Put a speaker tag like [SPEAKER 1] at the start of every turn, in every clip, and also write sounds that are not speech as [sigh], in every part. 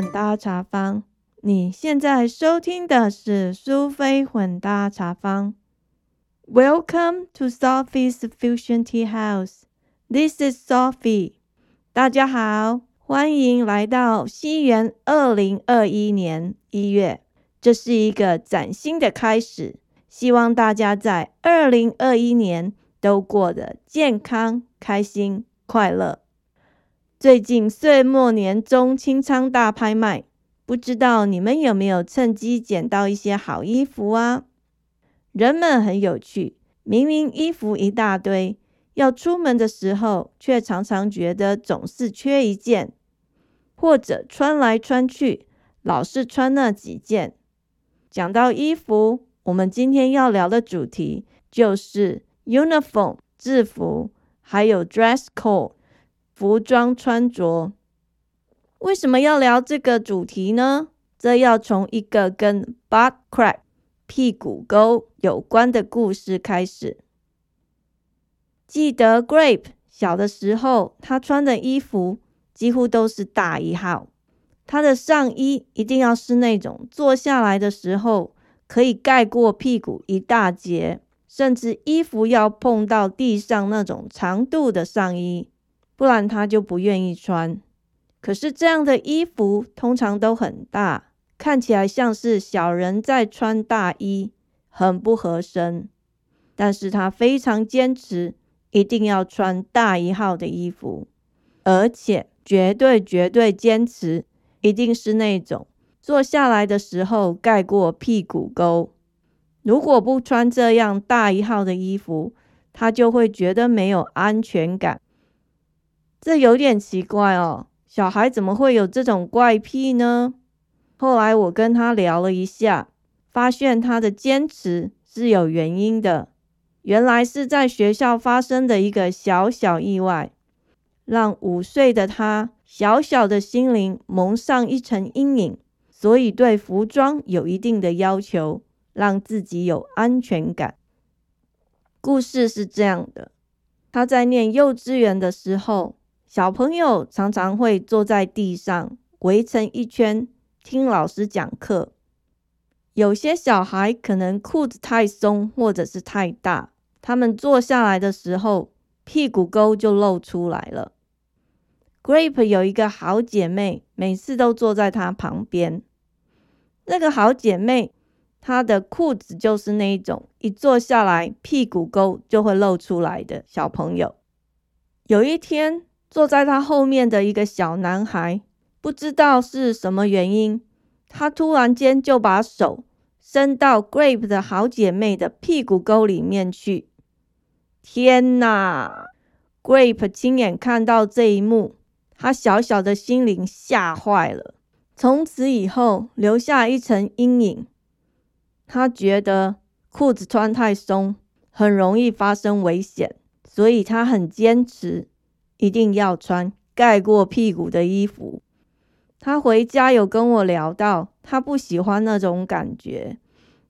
[SPEAKER 1] 混搭茶坊。你现在收听的是苏菲混搭茶坊。Welcome to Sophie's Fusion Tea House. This is Sophie. 大家好，欢迎来到西元二零二一年一月。这是一个崭新的开始，希望大家在二零二一年都过得健康、开心、快乐。最近岁末年终清仓大拍卖。不知道你们有没有趁机捡到一些好衣服啊？人们很有趣，明明衣服一大堆，要出门的时候，却常常觉得总是缺一件，或者穿来穿去老是穿那几件。讲到衣服，我们今天要聊的主题就是 uniform 制服，还有 dress code 服装穿着。为什么要聊这个主题呢？这要从一个跟 butt crack 屁股沟有关的故事开始。记得 Grape 小的时候，他穿的衣服几乎都是大一号。他的上衣一定要是那种坐下来的时候可以盖过屁股一大截，甚至衣服要碰到地上那种长度的上衣，不然他就不愿意穿。可是这样的衣服通常都很大，看起来像是小人在穿大衣，很不合身。但是他非常坚持，一定要穿大一号的衣服，而且绝对绝对坚持，一定是那种坐下来的时候盖过屁股沟。如果不穿这样大一号的衣服，他就会觉得没有安全感。这有点奇怪哦。小孩怎么会有这种怪癖呢？后来我跟他聊了一下，发现他的坚持是有原因的。原来是在学校发生的一个小小意外，让五岁的他小小的心灵蒙上一层阴影，所以对服装有一定的要求，让自己有安全感。故事是这样的：他在念幼稚园的时候。小朋友常常会坐在地上围成一圈听老师讲课。有些小孩可能裤子太松或者是太大，他们坐下来的时候屁股沟就露出来了。Grape 有一个好姐妹，每次都坐在她旁边。那个好姐妹，她的裤子就是那一种一坐下来屁股沟就会露出来的小朋友。有一天。坐在他后面的一个小男孩，不知道是什么原因，他突然间就把手伸到 Grape 的好姐妹的屁股沟里面去。天哪！Grape 亲眼看到这一幕，他小小的心灵吓坏了，从此以后留下一层阴影。他觉得裤子穿太松，很容易发生危险，所以他很坚持。一定要穿盖过屁股的衣服。他回家有跟我聊到，他不喜欢那种感觉，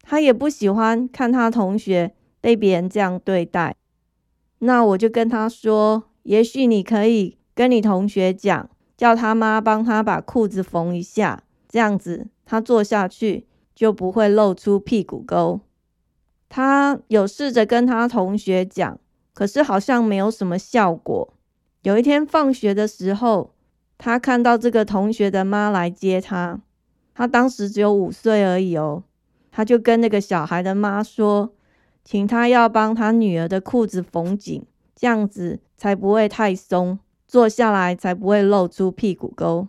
[SPEAKER 1] 他也不喜欢看他同学被别人这样对待。那我就跟他说，也许你可以跟你同学讲，叫他妈帮他把裤子缝一下，这样子他坐下去就不会露出屁股沟。他有试着跟他同学讲，可是好像没有什么效果。有一天放学的时候，他看到这个同学的妈来接他。他当时只有五岁而已哦，他就跟那个小孩的妈说，请他要帮他女儿的裤子缝紧，这样子才不会太松，坐下来才不会露出屁股沟。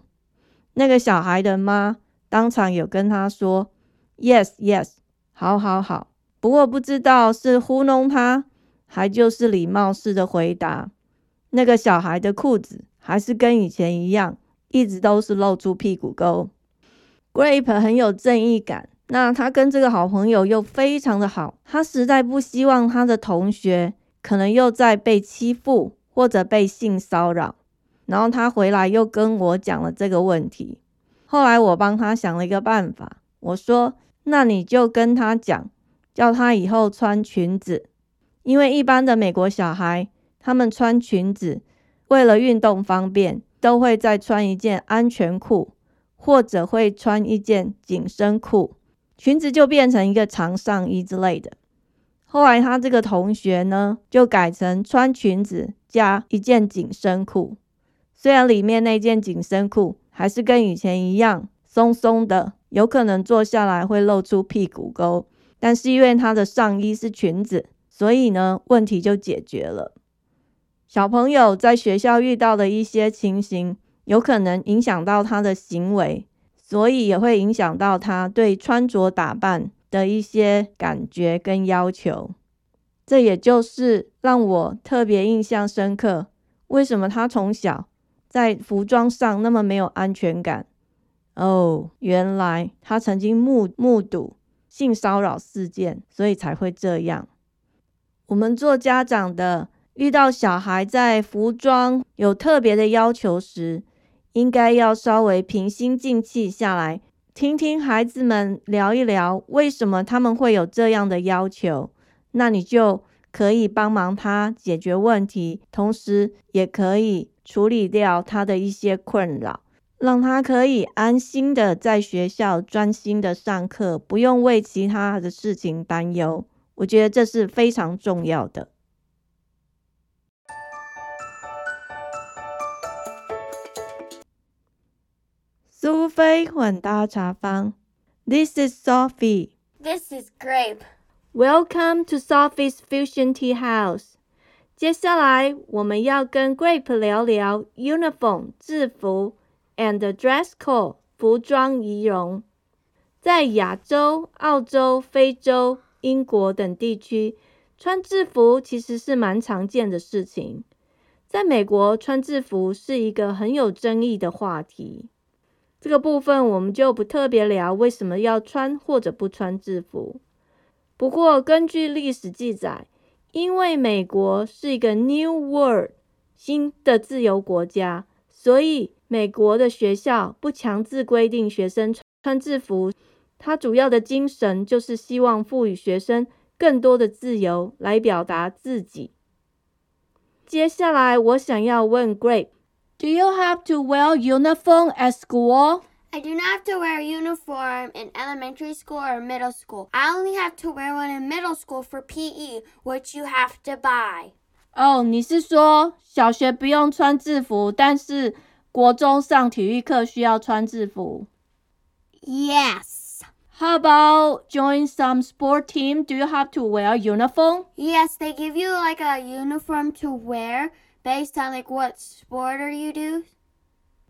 [SPEAKER 1] 那个小孩的妈当场有跟他说：“Yes, yes，好好好。”不过不知道是糊弄他，还就是礼貌式的回答。那个小孩的裤子还是跟以前一样，一直都是露出屁股沟。Grape 很有正义感，那他跟这个好朋友又非常的好，他实在不希望他的同学可能又在被欺负或者被性骚扰。然后他回来又跟我讲了这个问题。后来我帮他想了一个办法，我说：“那你就跟他讲，叫他以后穿裙子，因为一般的美国小孩。”他们穿裙子，为了运动方便，都会再穿一件安全裤，或者会穿一件紧身裤，裙子就变成一个长上衣之类的。后来他这个同学呢，就改成穿裙子加一件紧身裤，虽然里面那件紧身裤还是跟以前一样松松的，有可能坐下来会露出屁股沟，但是因为他的上衣是裙子，所以呢，问题就解决了。小朋友在学校遇到的一些情形，有可能影响到他的行为，所以也会影响到他对穿着打扮。的一些感觉跟要求，这也就是让我特别印象深刻。为什么他从小在服装上那么没有安全感？哦，原来他曾经目目睹性骚扰事件，所以才会这样。我们做家长的遇到小孩在服装有特别的要求时，应该要稍微平心静气下来。听听孩子们聊一聊，为什么他们会有这样的要求？那你就可以帮忙他解决问题，同时也可以处理掉他的一些困扰，让他可以安心的在学校专心的上课，不用为其他的事情担忧。我觉得这是非常重要的。苏菲混搭茶坊。This is Sophie.
[SPEAKER 2] This is Grape.
[SPEAKER 1] Welcome to Sophie's Fusion Tea House. 接下来我们要跟 Grape 聊聊 uniform 制服 and dress code 服装仪容。在亚洲、澳洲、非洲、英国等地区，穿制服其实是蛮常见的事情。在美国，穿制服是一个很有争议的话题。这个部分我们就不特别聊为什么要穿或者不穿制服。不过根据历史记载，因为美国是一个 New World 新的自由国家，所以美国的学校不强制规定学生穿制服。它主要的精神就是希望赋予学生更多的自由来表达自己。接下来我想要问 Grape。Do you have to wear uniform at school?
[SPEAKER 2] I do not have to wear a uniform in elementary school or middle school. I only have to wear one in middle school for PE, which you have to buy.
[SPEAKER 1] 哦，你是说小学不用穿制服，但是国中上体育课需要穿制服？
[SPEAKER 2] Yes.
[SPEAKER 1] How about join some sport team? Do you have to wear uniform?
[SPEAKER 2] Yes, they give you like a uniform to wear based on like what sport are you do?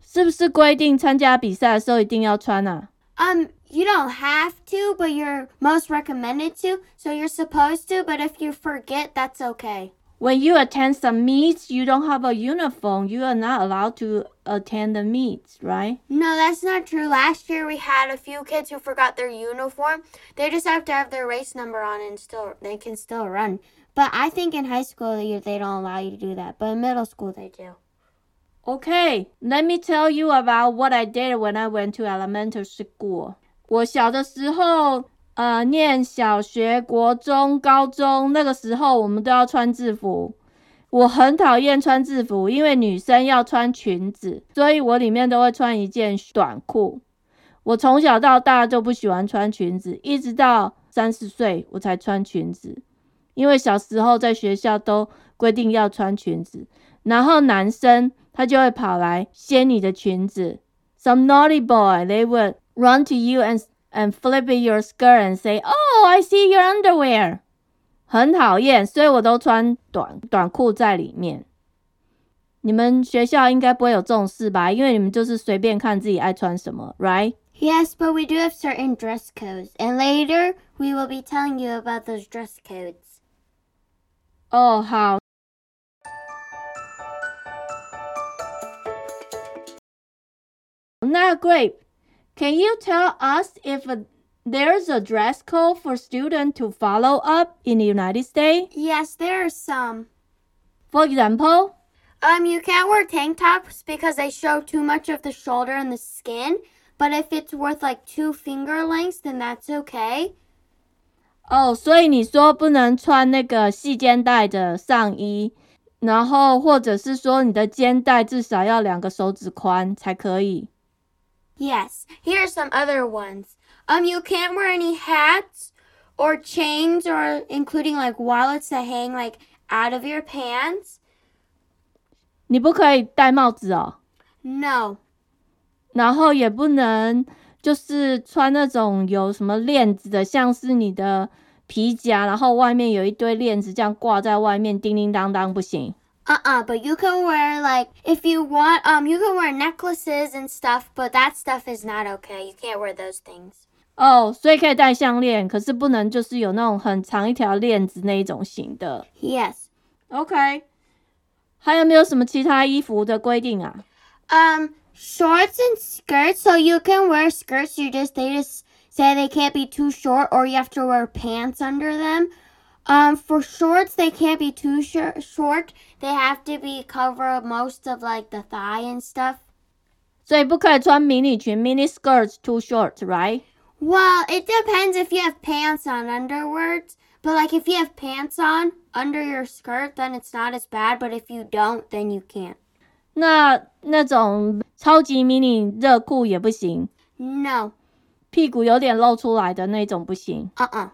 [SPEAKER 1] 是不是规定参加比赛的时候一定要穿啊？
[SPEAKER 2] Um, you don't have to, but you're most recommended to, so you're supposed to, but if you forget, that's okay.
[SPEAKER 1] When you attend some meets, you don't have a uniform. You are not allowed to attend the meets, right?
[SPEAKER 2] No, that's not true. Last year we had a few kids who forgot their uniform. They just have to have their race number on and still they can still run. But I think in high school they don't allow you to do that, but in middle school they do.
[SPEAKER 1] Okay, let me tell you about what I did when I went to elementary school. 我小的时候， 呃，念小学、国中、高中，那个时候我们都要穿制服。我很讨厌穿制服，因为女生要穿裙子，所以我里面都会穿一件短裤。我从小到大就不喜欢穿裙子，一直到三十岁我才穿裙子。因为小时候在学校都规定要穿裙子，然后男生他就会跑来掀你的裙子。Some naughty boy, they would run to you and and flip your skirt and say, "Oh, I see your underwear." 很讨厌，所以我都穿短短裤在里面。你们学校应该不会有这种事吧？因为你们就是随便看自己爱穿什么，right?
[SPEAKER 2] Yes, but we do have certain dress codes, and later we will be telling you about those dress codes.
[SPEAKER 1] 哦，好。那 [laughs] great. Can you tell us if there's a dress code for students to follow up in the United States?
[SPEAKER 2] Yes, there are some.
[SPEAKER 1] For example?
[SPEAKER 2] Um, you can't wear tank tops because they show too much of the shoulder and the skin. But if it's worth like two finger lengths, then that's okay.
[SPEAKER 1] 哦，所以你说不能穿那个细肩带的上衣，然后或者是说你的肩带至少要两个手指宽才可以。
[SPEAKER 2] Yes. Here are some other ones. Um, you can't wear any hats or chains or including like wallets that hang like out of your pants.
[SPEAKER 1] 你不可以戴帽子哦，
[SPEAKER 2] No.
[SPEAKER 1] 然后也不能就是穿那种有什么链子的，像是你的皮夹，然后外面有一堆链子这样挂在外面，叮叮当当不行。
[SPEAKER 2] Uh-uh, but you can wear like if you want um you can wear necklaces and stuff, but that stuff is not okay. You can't wear those things.
[SPEAKER 1] 哦，所以可以戴项链，可是不能就是有那种很长一条链子那一种型的。
[SPEAKER 2] Yes.
[SPEAKER 1] OK，还有没有什么其他衣服的规定啊？
[SPEAKER 2] Um shorts and skirts, so you can wear skirts, you just they just say they can't be too short or you have to wear pants under them. Um for shorts they can't be too shor- short. They have to be cover most of like the thigh and stuff.
[SPEAKER 1] 所以不可以穿迷你裙 （mini skirts too short），right？
[SPEAKER 2] Well, it depends if you have pants on underwards. But like if you have pants on under your skirt, then it's not as bad. But if you don't, then you can't.
[SPEAKER 1] 那那种超级迷你热裤也不行，
[SPEAKER 2] No.
[SPEAKER 1] 屁股有点露出来的那种不行。
[SPEAKER 2] Uh-uh.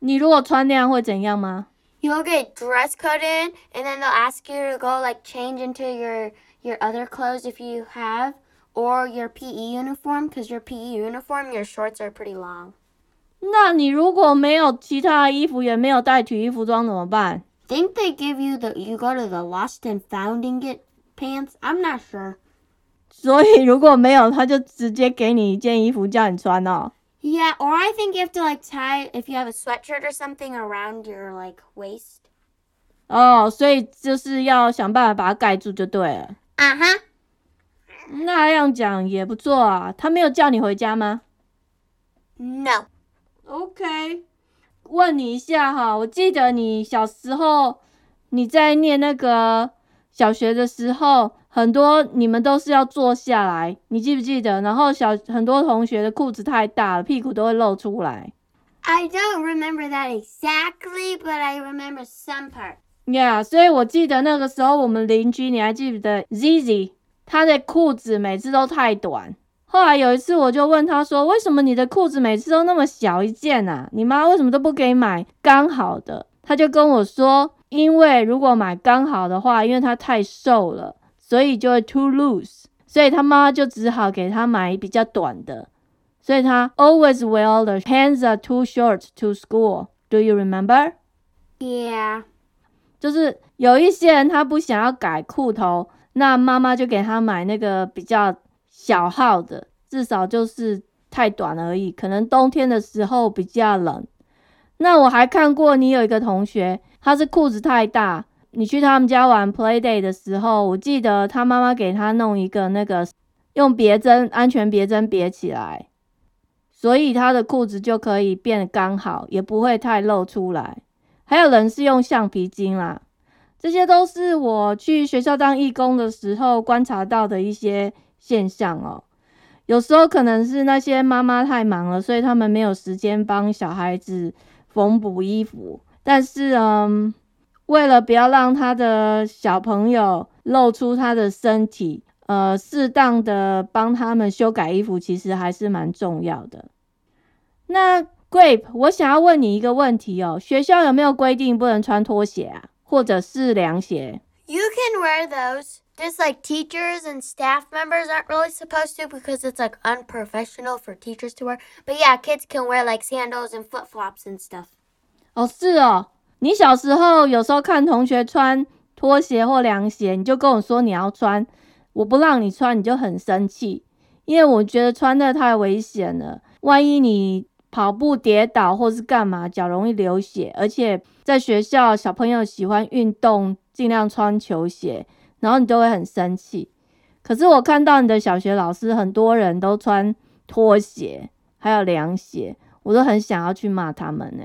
[SPEAKER 1] 你如果穿那样会怎样吗？
[SPEAKER 2] You'll get dress code in, and then they'll ask you to go like change into your your other clothes if you have, or your PE uniform, because your PE uniform, your shorts are pretty long.
[SPEAKER 1] 那你如果没有其他的衣服，也没有带体育服装怎么办？
[SPEAKER 2] Think they give you the you go to the lost and found and get pants? I'm not sure.
[SPEAKER 1] 所以如果没有，他就直接给你一件衣服叫你穿哦。
[SPEAKER 2] Yeah, or I think you have to like tie if you have a sweatshirt or something around your like waist.
[SPEAKER 1] 哦，所以就是要想办法把它盖住就对了。
[SPEAKER 2] Uh huh.
[SPEAKER 1] 那样讲也不错啊。他没有叫你回家吗 No.？OK，问你一下哈，我记得你小时候你在念那个小学的时候，很多你们都是要坐下来，你记不记得？然后小很多同学的裤子太大了，屁股都会露出来。
[SPEAKER 2] I don't remember that exactly, but I remember some part.
[SPEAKER 1] Yeah，所以我记得那个时候我们邻居，你还记得 Zizi？他的裤子每次都太短。后来有一次我就问他说：“为什么你的裤子每次都那么小一件啊？你妈为什么都不给你买刚好的？”他就跟我说：“因为如果买刚好的话，因为他太瘦了，所以就会 too loose，所以他妈妈就只好给他买比较短的。所以他 always wear the pants are too short to school. Do you remember？”
[SPEAKER 2] Yeah.
[SPEAKER 1] 就是有一些人他不想要改裤头，那妈妈就给他买那个比较小号的，至少就是太短而已。可能冬天的时候比较冷。那我还看过你有一个同学，他是裤子太大，你去他们家玩 play day 的时候，我记得他妈妈给他弄一个那个用别针安全别针别起来，所以他的裤子就可以变得刚好，也不会太露出来。还有人是用橡皮筋啦，这些都是我去学校当义工的时候观察到的一些现象哦。有时候可能是那些妈妈太忙了，所以他们没有时间帮小孩子缝补衣服。但是，嗯，为了不要让他的小朋友露出他的身体，呃，适当的帮他们修改衣服，其实还是蛮重要的。那 Grape，我想要问你一个问题哦，学校有没有规定不能穿拖鞋啊，或者是凉鞋
[SPEAKER 2] ？You can wear those. Just like teachers and staff members aren't really supposed to because it's like unprofessional for teachers to wear. But yeah, kids can wear like sandals and flip flops and stuff.
[SPEAKER 1] 哦，是哦，你小时候有时候看同学穿拖鞋或凉鞋，你就跟我说你要穿，我不让你穿，你就很生气，因为我觉得穿的太危险了，万一你跑步跌倒或是干嘛，脚容易流血，而且在学校小朋友喜欢运动，尽量穿球鞋，然后你都会很生气。可是我看到你的小学老师，很多人都穿拖鞋，还有凉鞋，我都很想要去骂他们呢、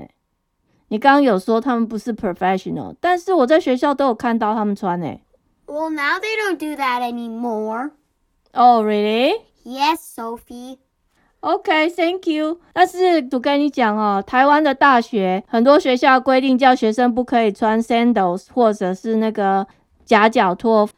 [SPEAKER 1] 你刚刚有说他们不是 professional，但是我在学校都有看到他们穿诶、
[SPEAKER 2] Well, now they don't do that anymore.
[SPEAKER 1] Oh, really?
[SPEAKER 2] Yes, Sophie.
[SPEAKER 1] OK, thank you. 但是我跟你讲哦，台湾的大学很多学校规定叫学生不可以穿 sandals 或者是那个夹脚拖。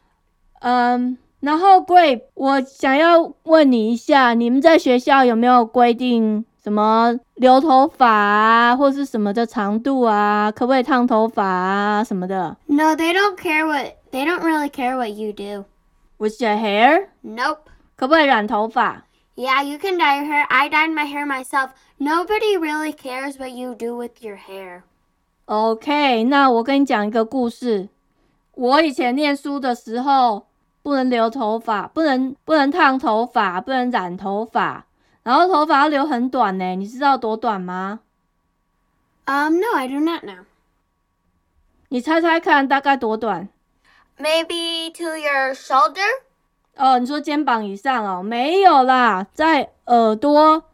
[SPEAKER 1] 嗯，然后 Grape，我想要问你一下，你们在学校有没有规定什么留头发啊，或是什么的长度啊？可不可以烫头发啊什么的
[SPEAKER 2] No, they don't care what they don't really care what you
[SPEAKER 1] do.？With your
[SPEAKER 2] hair，Nope.
[SPEAKER 1] 可不可以染头发
[SPEAKER 2] ？Yeah, you can dye your hair. I dyed my hair myself. Nobody really cares what you do with your hair.
[SPEAKER 1] OK，那我跟你讲一个故事。我以前念书的时候，不能留头发，不能不能烫头发，不能染头发，然后头发要留很短呢。你知道多短吗
[SPEAKER 2] ？Um, no, I do not know.
[SPEAKER 1] 你猜猜看，大概多短
[SPEAKER 2] ？Maybe to your shoulder?
[SPEAKER 1] 哦，你说肩膀以上哦？没有啦，在耳朵，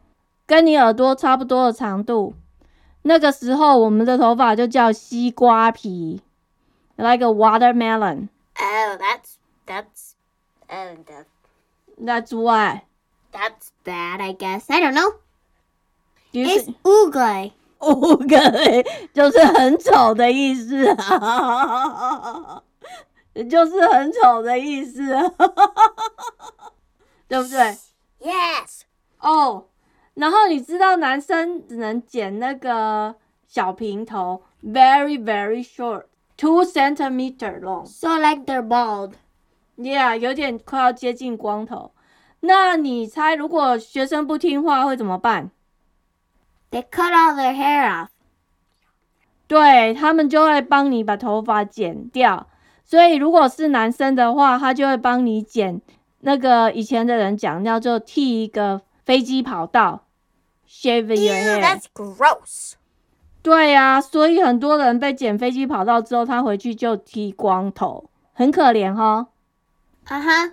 [SPEAKER 1] 跟你耳朵差不多的长度。那个时候，我们的头发就叫西瓜皮，like a watermelon。
[SPEAKER 2] Oh, that's that's oh, that's.
[SPEAKER 1] That's why.
[SPEAKER 2] that's bad. I guess I don't know.
[SPEAKER 1] 于
[SPEAKER 2] It's
[SPEAKER 1] 是
[SPEAKER 2] ugly.
[SPEAKER 1] 五个就是很丑的意思啊，就是很丑的意思啊，对不对？
[SPEAKER 2] Yes.
[SPEAKER 1] 哦，然后你知道男生只能剪那个小平头，very [laughs] very [laughs] [laughs] short, two centimeter long.
[SPEAKER 2] So like they're bald.
[SPEAKER 1] Yeah，有点快要接近光头。 那你猜，如果学生不听话会怎么办
[SPEAKER 2] ？They cut all their hair off.
[SPEAKER 1] 对他们就会帮你把头发剪掉。所以如果是男生的话，他就会帮你剪那个以前的人讲叫做剃一个飞机跑道，shave your hair。
[SPEAKER 2] that's gross.
[SPEAKER 1] 对呀、所以很多人被剪飞机跑道之后，他回去就剃光头，很可怜哈。
[SPEAKER 2] Uh huh.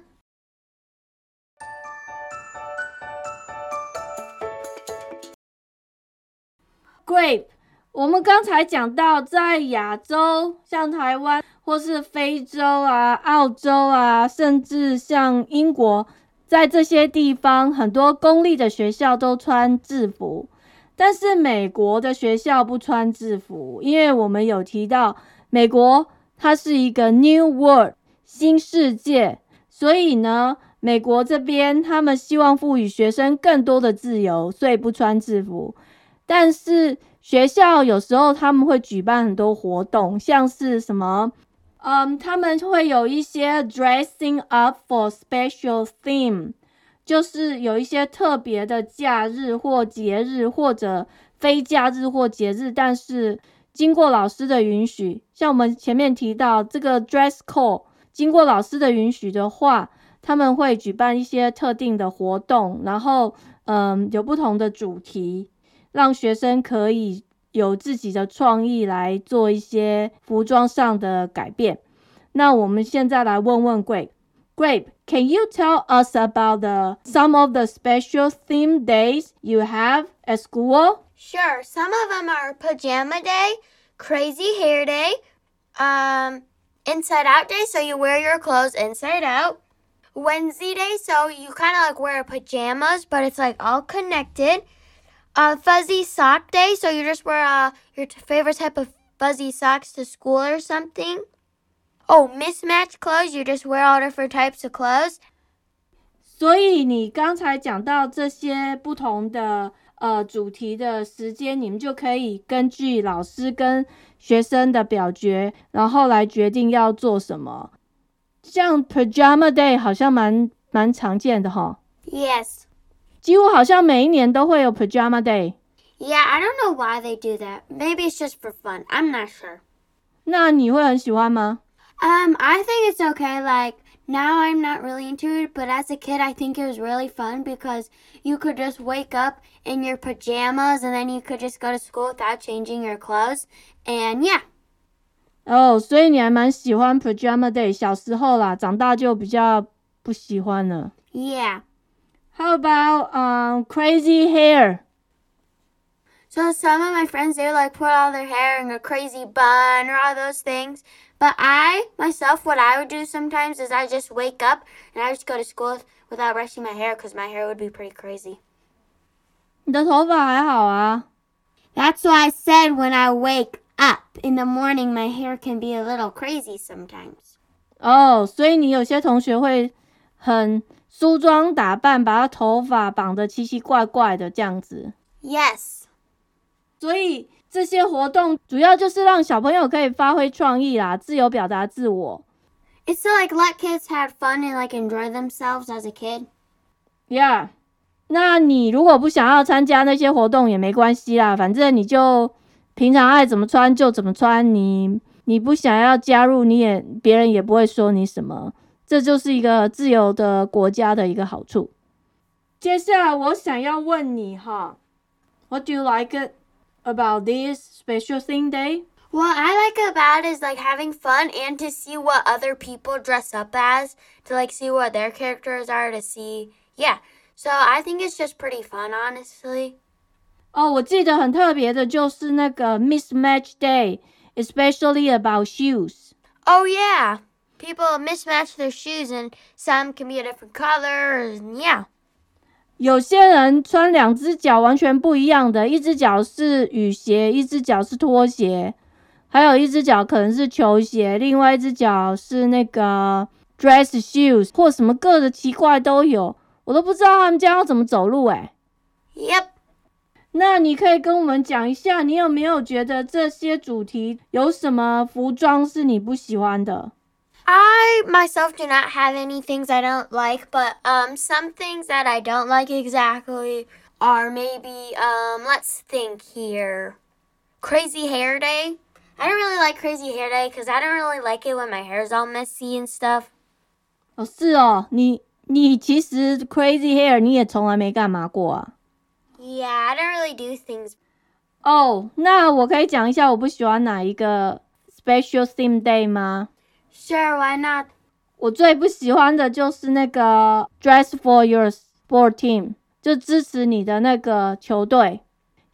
[SPEAKER 1] Grape，我们刚才讲到，在亚洲，像台湾或是非洲啊、澳洲啊，甚至像英国，在这些地方，很多公立的学校都穿制服，但是美国的学校不穿制服，因为我们有提到，美国它是一个 New World 新世界，所以呢，美国这边他们希望赋予学生更多的自由，所以不穿制服。但是学校有时候他们会举办很多活动，像是什么，嗯，他们会有一些 dressing up for special theme，就是有一些特别的假日或节日，或者非假日或节日，但是经过老师的允许，像我们前面提到这个 dress code，经过老师的允许的话，他们会举办一些特定的活动，然后嗯，有不同的主题。让学生可以有自己的创意来做一些服装上的改变。那我们现在来问问 Grape。Grape, can you tell us about the some of the special theme days you have at school?
[SPEAKER 2] Sure, some of them are pajama day, crazy hair day, um, inside out day, so you wear your clothes inside out. Wednesday day, so you kind of like wear pajamas, but it's like all connected. Uh, fuzzy sock day, so you just wear uh, your t- favorite type of fuzzy socks to school or something. Oh, mismatched clothes, you just wear all different types of clothes.
[SPEAKER 1] 所以你刚才讲到这些不同的呃主题的时间，你们就可以根据老师跟学生的表决，然后来决定要做什么。像 Pajama Day 好像蛮蛮常见的哈，
[SPEAKER 2] Yes.
[SPEAKER 1] 几乎好像每一年都会有 Pajama Day。
[SPEAKER 2] Yeah, I don't know why they do that. Maybe it's just for fun. I'm not sure.
[SPEAKER 1] 那你会很喜欢吗？
[SPEAKER 2] Um, I think it's okay. Like, now I'm not really into it, but as a kid, I think it was really fun because you could just wake up in your pajamas and then you could just go to school without changing your clothes. And yeah.
[SPEAKER 1] 哦，所以你还蛮喜欢 Pajama Day，小时候啦，长大就比较不喜欢了。
[SPEAKER 2] Yeah.
[SPEAKER 1] How about um crazy hair？
[SPEAKER 2] So some of my friends, they would, like put all their hair in a crazy bun or all those things. But I, myself, what I would do sometimes is I just wake up and I just go to school without brushing my hair because my hair would be pretty crazy.
[SPEAKER 1] 你的头发还好啊。
[SPEAKER 2] That's why I said when I wake up in the morning, my hair can be a little crazy sometimes.
[SPEAKER 1] 哦，所以你有些同学会 很 梳妆打扮，把她头发绑得奇奇怪怪的这样子。
[SPEAKER 2] Yes.
[SPEAKER 1] 所以这些活动主要就是让小朋友可以发挥创意啦，自由表达自我。
[SPEAKER 2] It's to like let kids have fun and like enjoy themselves as a kid.
[SPEAKER 1] Yeah，那你如果不想要参加那些活动也没关系啦，反正你就平常爱怎么穿就怎么穿。你你不想要加入，你也别人也不会说你什么。这就是一个自由的国家的一个好处。接下来我想要问你哈，What do you like it about this special thing day？
[SPEAKER 2] What I like about it is like having fun and to see what other people dress up as, to like see what their characters are, to see. Yeah. So I think it's just pretty fun, honestly.
[SPEAKER 1] 哦，我记得很特别的就是那个 Mismatch Day，especially about shoes。
[SPEAKER 2] Oh, yeah. People mismatch their shoes, and some can be a different color. And yeah.
[SPEAKER 1] 有些人穿两只脚完全不一样的，一只脚是雨鞋，一只脚是拖鞋，还有一只脚可能是球鞋，另外一只脚是那个 dress shoes 或什么各的奇怪都有，我都不知道他们家要怎么走路哎、
[SPEAKER 2] Yep.
[SPEAKER 1] 那你可以跟我们讲一下，你有没有觉得这些主题有什么服装是你不喜欢的？
[SPEAKER 2] I myself do not have any things I don't like, but um, some things that I don't like exactly are maybe um, let's think here, Crazy Hair Day. I don't really like Crazy Hair Day because I don't really like it when my hair's all messy and stuff.
[SPEAKER 1] 哦，是哦，你你其实 crazy hair 你也从来没干嘛过啊？
[SPEAKER 2] Yeah, I don't really do things.
[SPEAKER 1] 哦，那我可以讲一下我不喜欢哪一个 special theme day 吗？
[SPEAKER 2] Sure, why not?
[SPEAKER 1] 我最不喜欢的就是那个 dress for your sport team，就支持你的那个球队。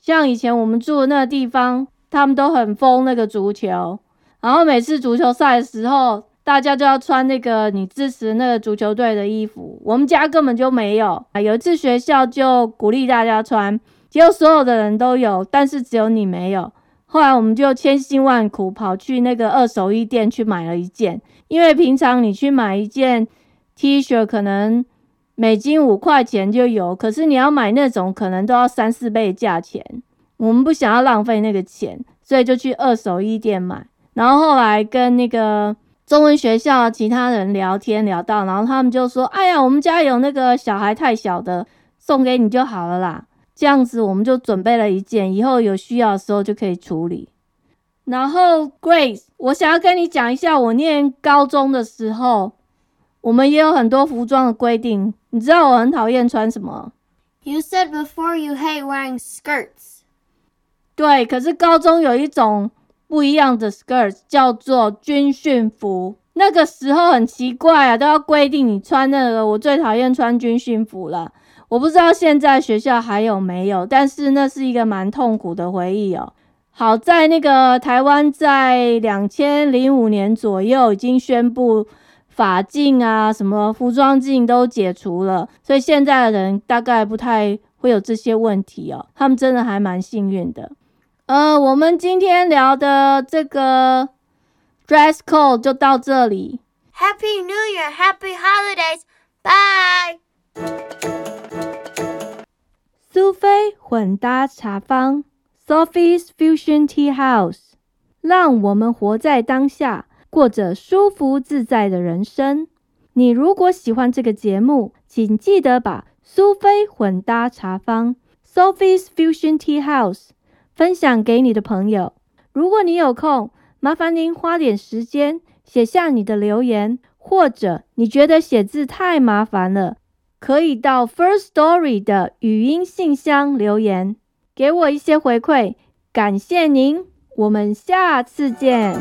[SPEAKER 1] 像以前我们住的那个地方，他们都很疯那个足球，然后每次足球赛的时候，大家就要穿那个你支持那个足球队的衣服。我们家根本就没有。啊，有一次学校就鼓励大家穿，结果所有的人都有，但是只有你没有。后来我们就千辛万苦跑去那个二手衣店去买了一件，因为平常你去买一件 T 恤可能美金五块钱就有，可是你要买那种可能都要三四倍价钱。我们不想要浪费那个钱，所以就去二手衣店买。然后后来跟那个中文学校其他人聊天聊到，然后他们就说：“哎呀，我们家有那个小孩太小的，送给你就好了啦。”这样子我们就准备了一件，以后有需要的时候就可以处理。然后 Grace，我想要跟你讲一下，我念高中的时候，我们也有很多服装的规定。你知道我很讨厌穿什么
[SPEAKER 2] ？You said before you hate wearing skirts.
[SPEAKER 1] 对，可是高中有一种不一样的 skirt 叫做军训服。那个时候很奇怪啊，都要规定你穿那个。我最讨厌穿军训服了。我不知道现在学校还有没有，但是那是一个蛮痛苦的回忆哦。好在那个台湾在两千零五年左右已经宣布法禁啊，什么服装禁都解除了，所以现在的人大概不太会有这些问题哦。他们真的还蛮幸运的。呃，我们今天聊的这个 dress code 就到这里。
[SPEAKER 2] Happy New Year, Happy
[SPEAKER 1] 混搭茶坊 （Sophie's Fusion Tea House），让我们活在当下，过着舒服自在的人生。你如果喜欢这个节目，请记得把苏菲混搭茶坊 （Sophie's Fusion Tea House） 分享给你的朋友。如果你有空，麻烦您花点时间写下你的留言，或者你觉得写字太麻烦了。可以到 First Story 的语音信箱留言，给我一些回馈，感谢您，我们下次见。